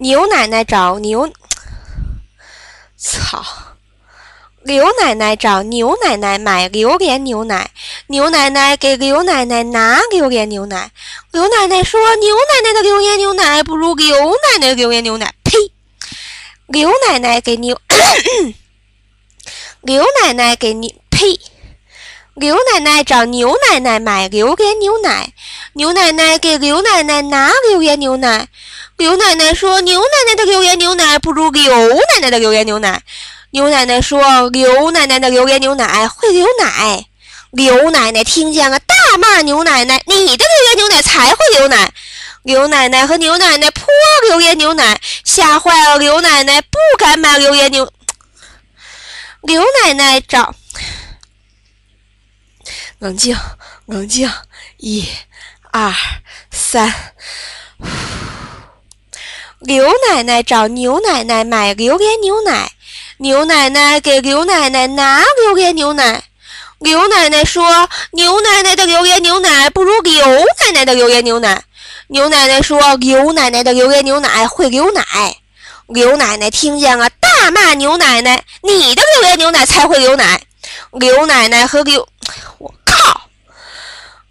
牛奶奶找牛，操！刘奶奶找牛奶奶买榴莲牛奶，牛奶奶给刘奶奶拿榴莲牛奶。刘奶奶说：“牛奶奶的榴莲牛奶不如刘奶奶榴莲牛奶。”呸！刘奶奶给牛，刘奶奶给牛，呸！刘奶奶找牛奶奶买榴莲牛奶，牛奶奶给刘奶奶拿榴莲牛奶。刘奶奶说：“牛奶奶的榴莲牛奶不如刘奶奶的榴莲牛奶。”牛奶奶说：“刘奶奶的榴莲牛奶会流奶。”刘奶奶听见了，大骂牛奶奶：“你的榴莲牛奶才会流奶！”刘奶奶和牛奶奶泼榴莲牛奶，吓坏了刘奶奶，不敢买榴莲牛。刘奶奶找，冷静，冷静，一、二、三。刘奶奶找牛奶奶买榴莲牛奶。牛奶奶给刘奶奶拿榴莲牛奶，刘奶奶说：“牛奶奶的榴莲牛奶不如刘奶奶的榴莲牛奶。”牛奶奶说：“刘奶奶的榴莲牛奶会流奶。”刘奶奶听见了，大骂牛奶奶：“你的榴莲牛奶才会流奶！”刘奶奶和刘，我！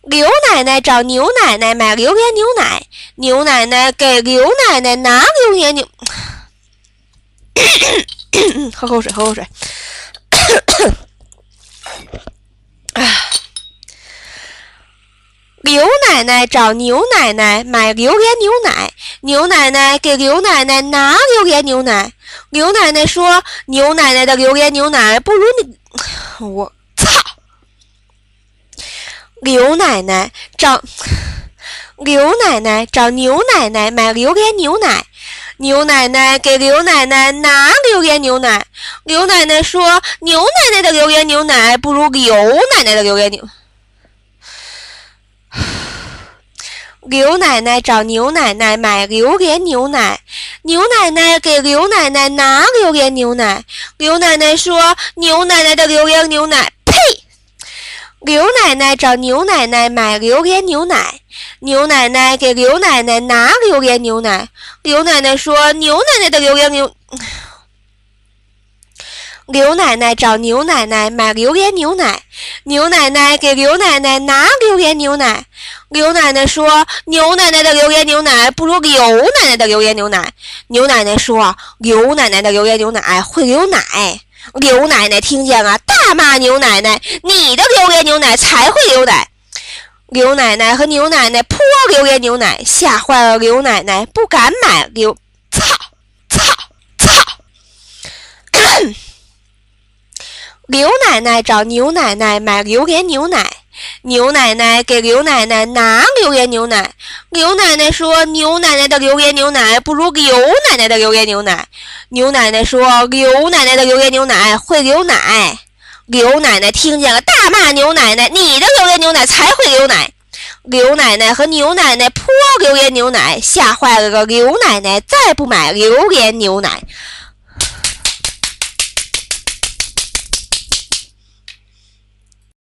刘奶奶找牛奶奶买榴莲牛奶，牛奶奶给刘奶奶拿榴莲牛。喝口水，喝口水。刘奶奶找牛奶奶买榴莲牛奶，牛奶奶给刘奶奶拿榴莲牛奶。刘奶奶说：“牛奶奶的榴莲牛奶不如你。”我！刘奶奶找 刘奶奶找牛奶奶买榴莲牛奶。牛奶奶给刘奶奶拿榴莲牛奶，刘奶奶说：“牛奶奶的榴莲牛奶不如刘奶奶的榴莲牛。” 刘奶奶找牛奶奶买榴莲牛奶，牛奶奶给刘奶奶拿榴莲牛奶，刘奶奶说：“牛奶奶的榴莲牛奶。”刘奶奶找牛奶奶买榴莲牛奶。牛奶奶给刘奶奶拿榴莲牛奶，刘奶奶说：“牛奶奶的榴莲牛。”刘奶奶找牛奶奶买榴莲牛奶，牛奶奶给刘奶奶拿榴莲牛奶，刘奶奶说：“牛奶奶的榴莲牛奶不如刘奶奶的榴莲牛奶。”牛奶奶说：“刘奶奶的榴莲牛奶会流奶。”刘奶奶听见了，大骂牛奶奶：“你的榴莲牛奶才会流奶！”刘奶奶和牛奶奶泼榴莲牛奶，吓坏了刘奶奶，不敢买。刘操操操！刘 奶奶找牛奶奶买榴莲牛奶，牛奶奶给刘奶奶拿榴莲牛奶。刘奶奶说：“牛奶奶的榴莲牛奶不如刘奶奶的榴莲牛奶。”牛奶奶说：“刘奶奶的榴莲牛奶会流奶。”刘奶奶听见了，大骂牛奶奶：“你的榴莲牛奶才会流奶！”刘奶奶和牛奶奶泼榴莲牛奶，吓坏了个刘奶奶，再不买榴莲牛奶。